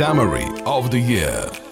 Summary of the year.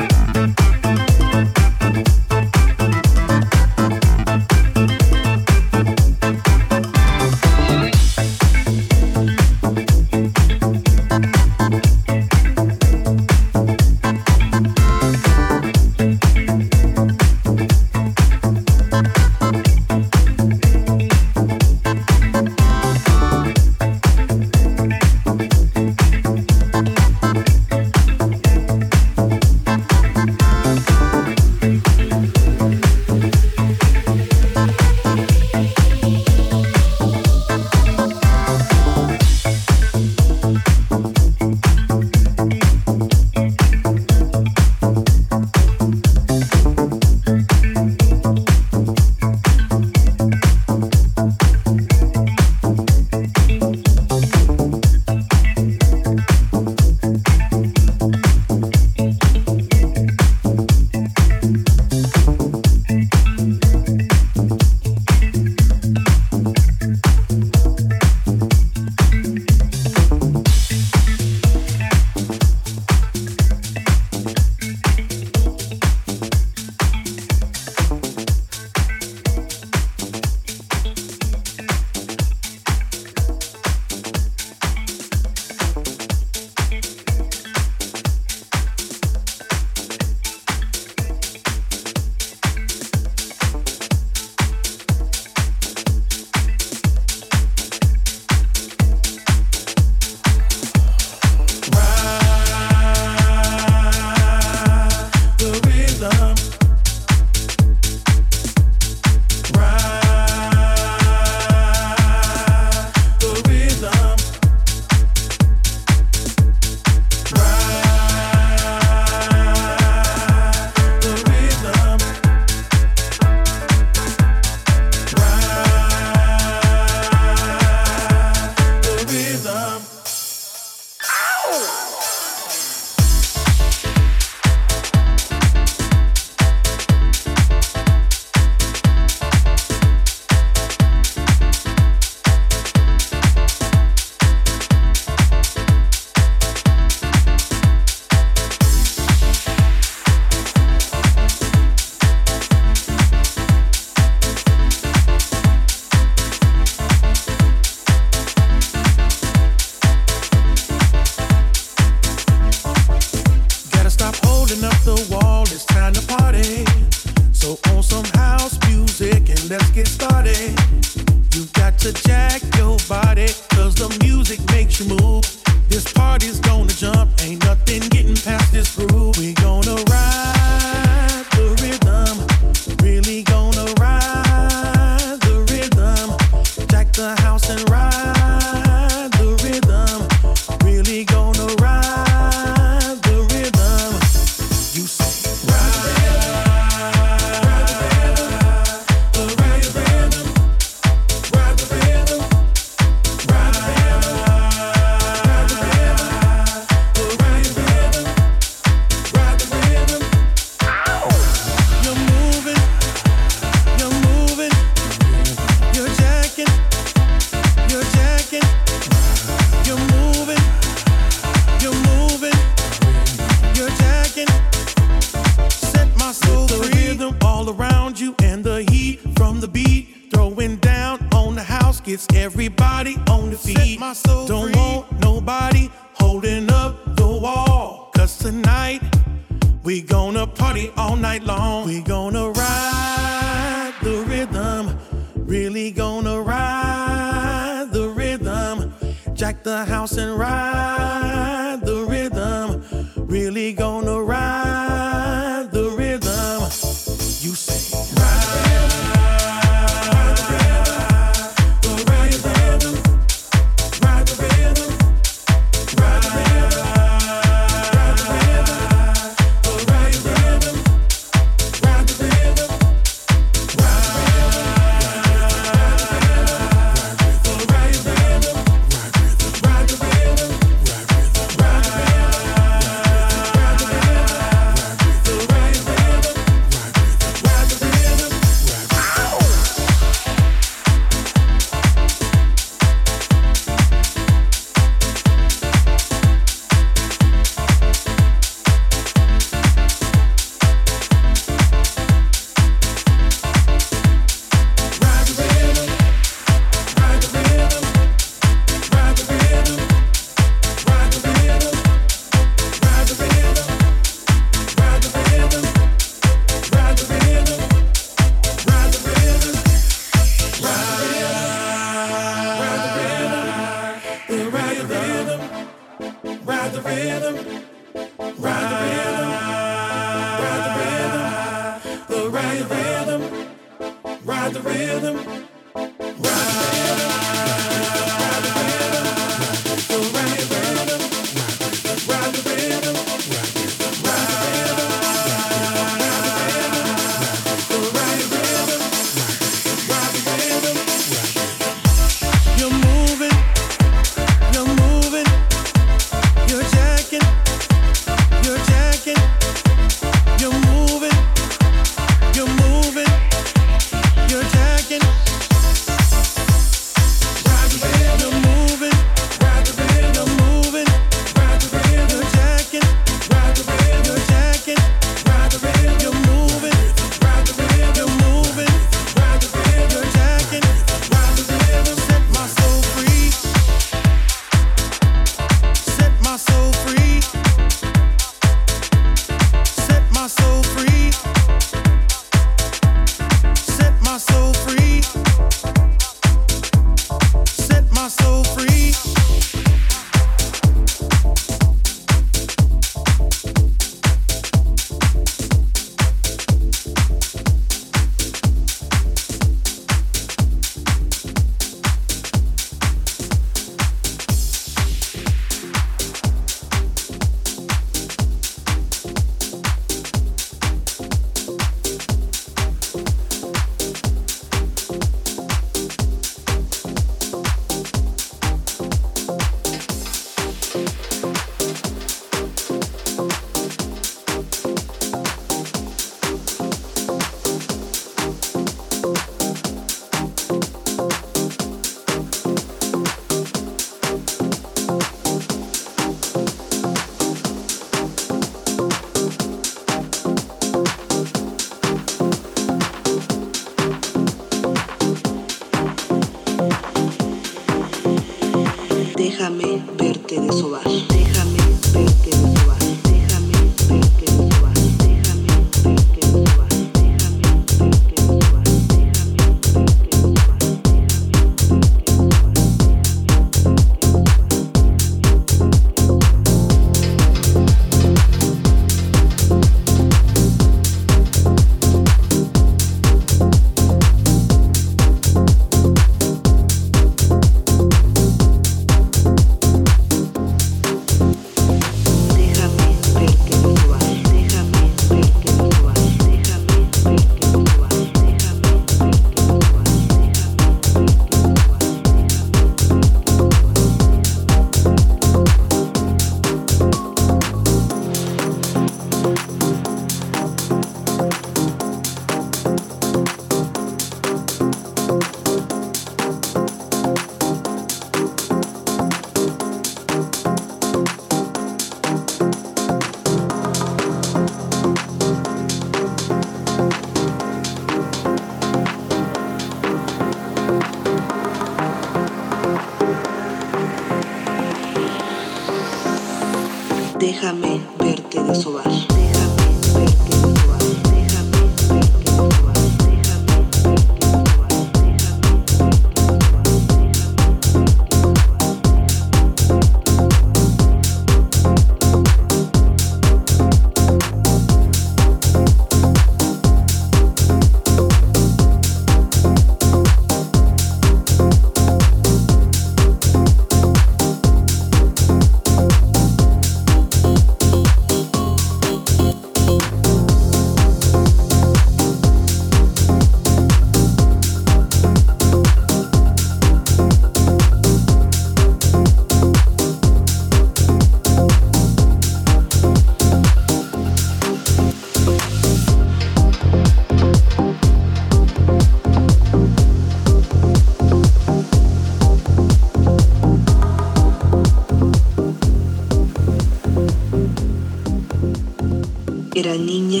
Era niña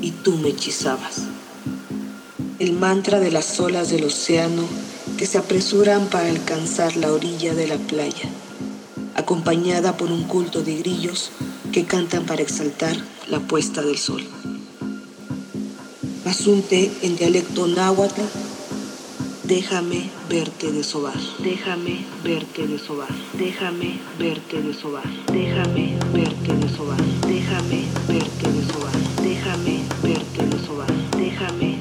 y tú me hechizabas. El mantra de las olas del océano que se apresuran para alcanzar la orilla de la playa, acompañada por un culto de grillos que cantan para exaltar la puesta del sol. Asunte en dialecto náhuatl, déjame verte desovar, déjame verte desovar, déjame verte desovar, déjame verte desovar, déjame verte desovar, déjame verte desovar, déjame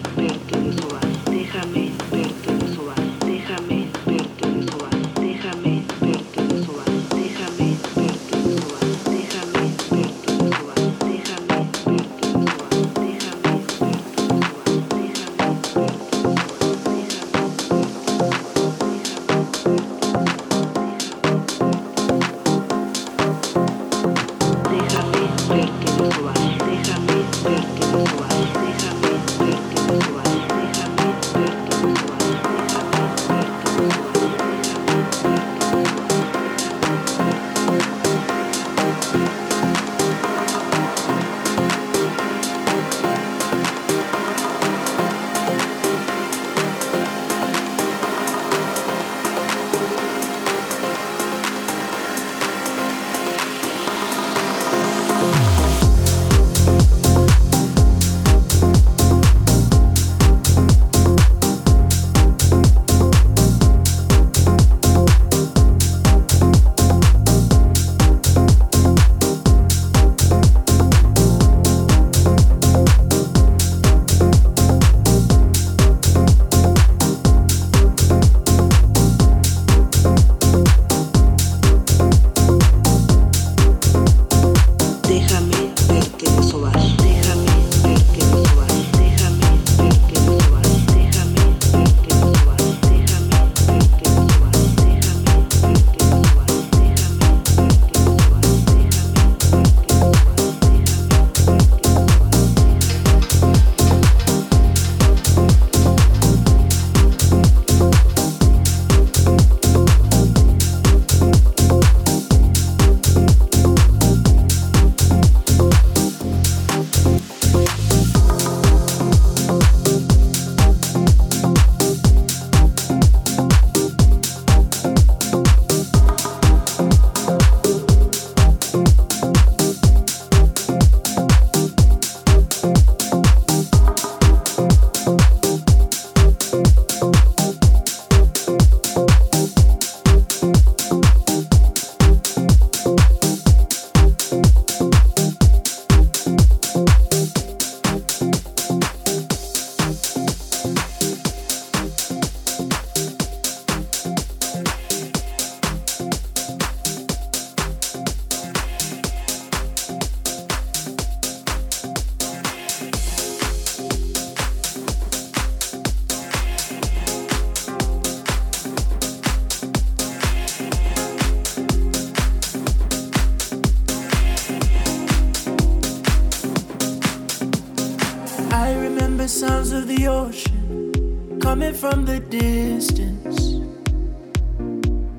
the ocean coming from the distance.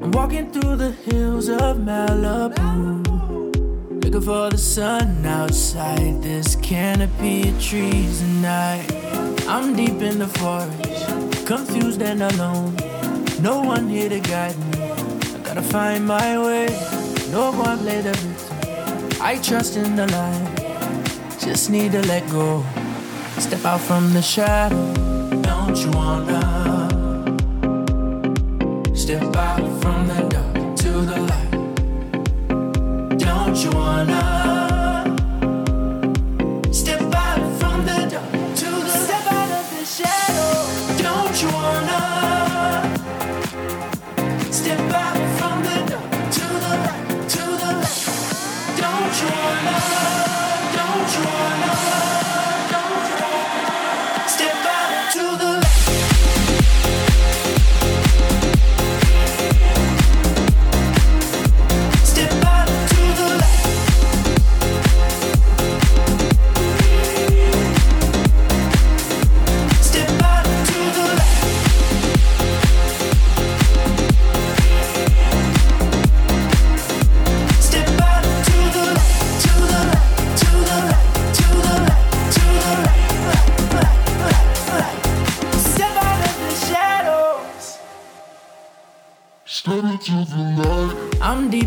I'm walking through the hills of Malibu, looking for the sun outside this canopy of trees. And I, I'm deep in the forest, confused and alone. No one here to guide me. I gotta find my way. No one played the victim. I trust in the light, just need to let go. Step out from the shadow, don't you wanna? Step out from the dark to the light, don't you wanna?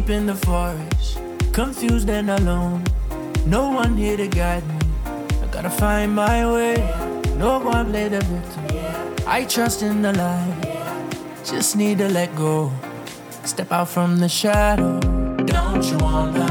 Deep in the forest, confused and alone. No one here to guide me. I gotta find my way. No one played the victim. I trust in the light. Just need to let go. Step out from the shadow. Don't you wanna?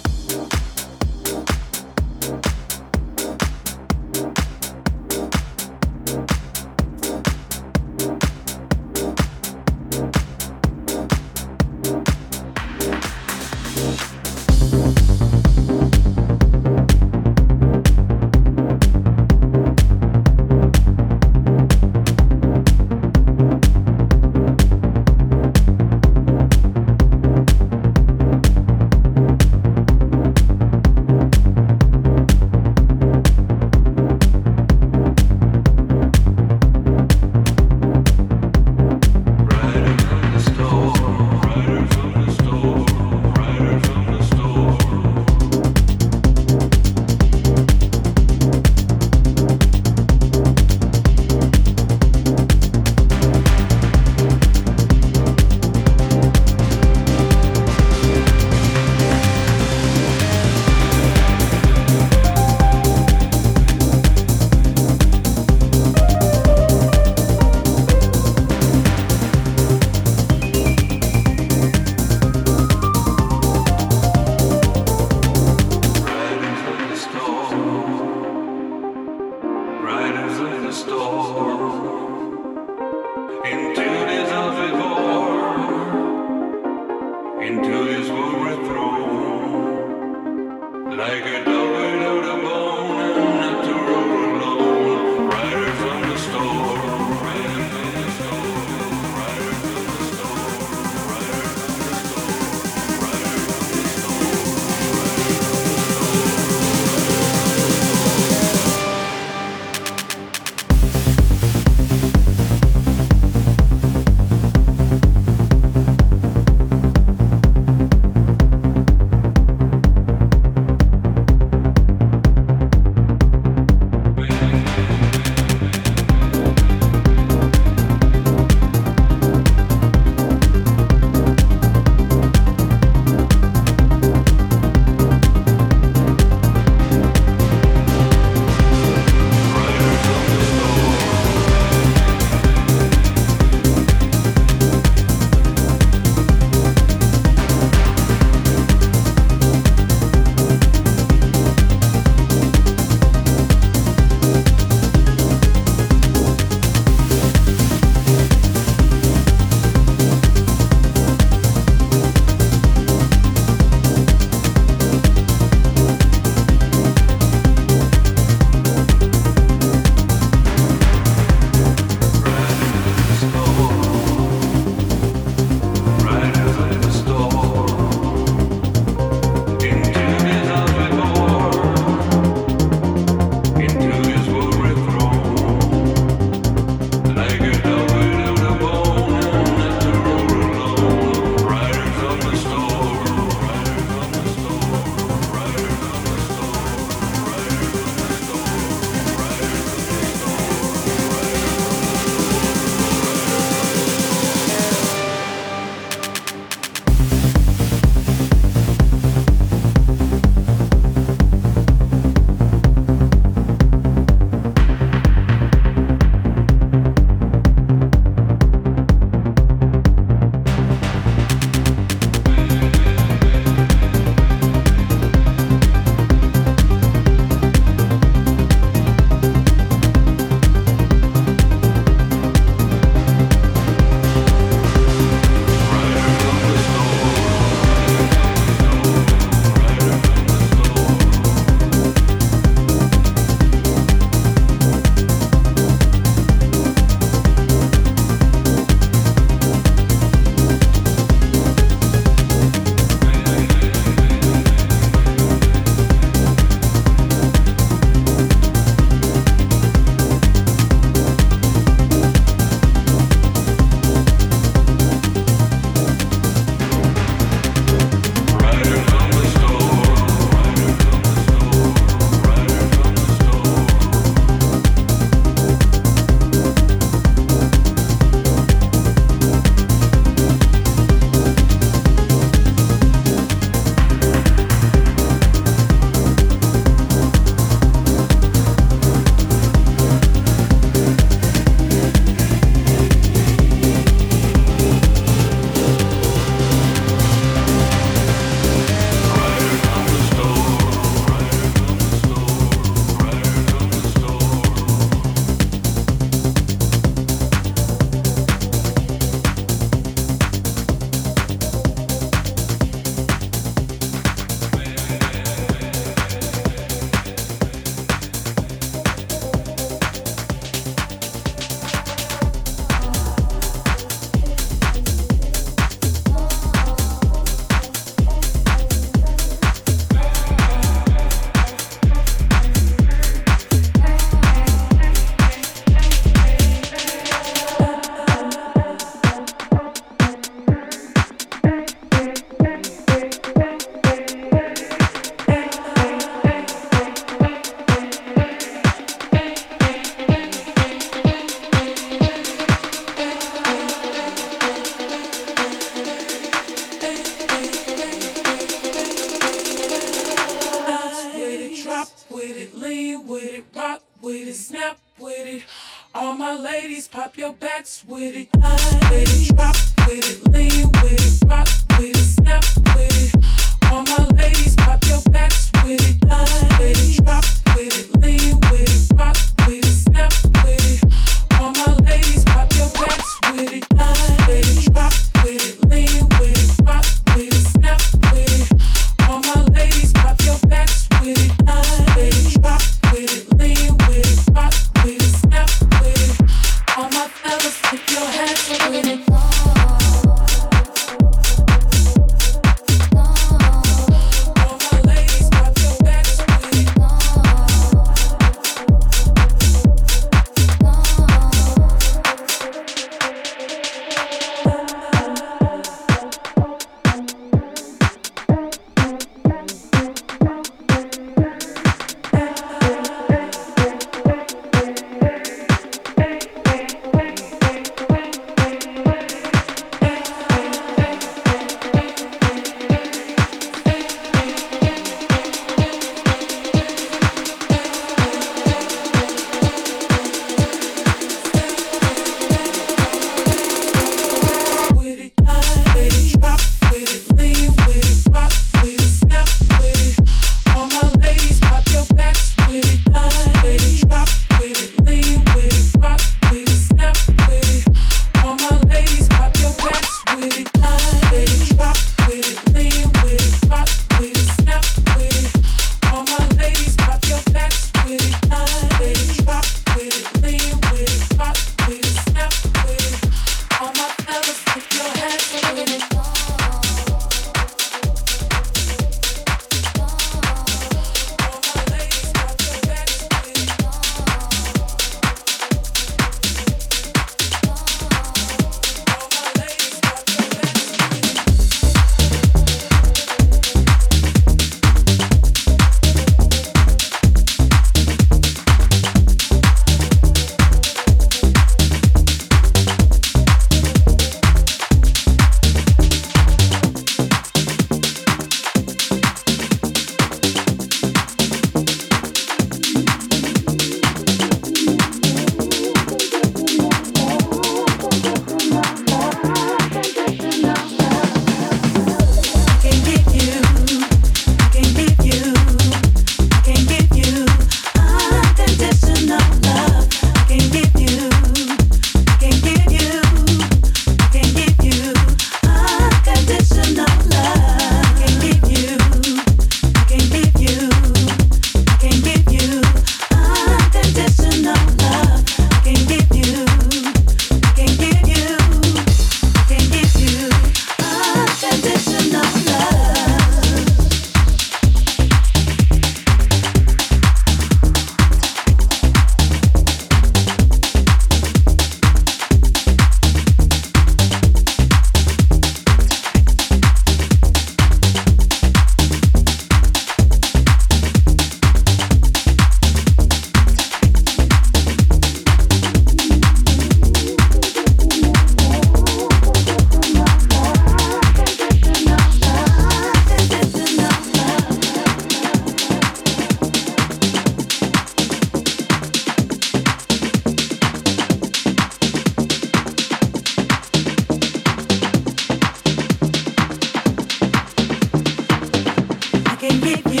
can give you.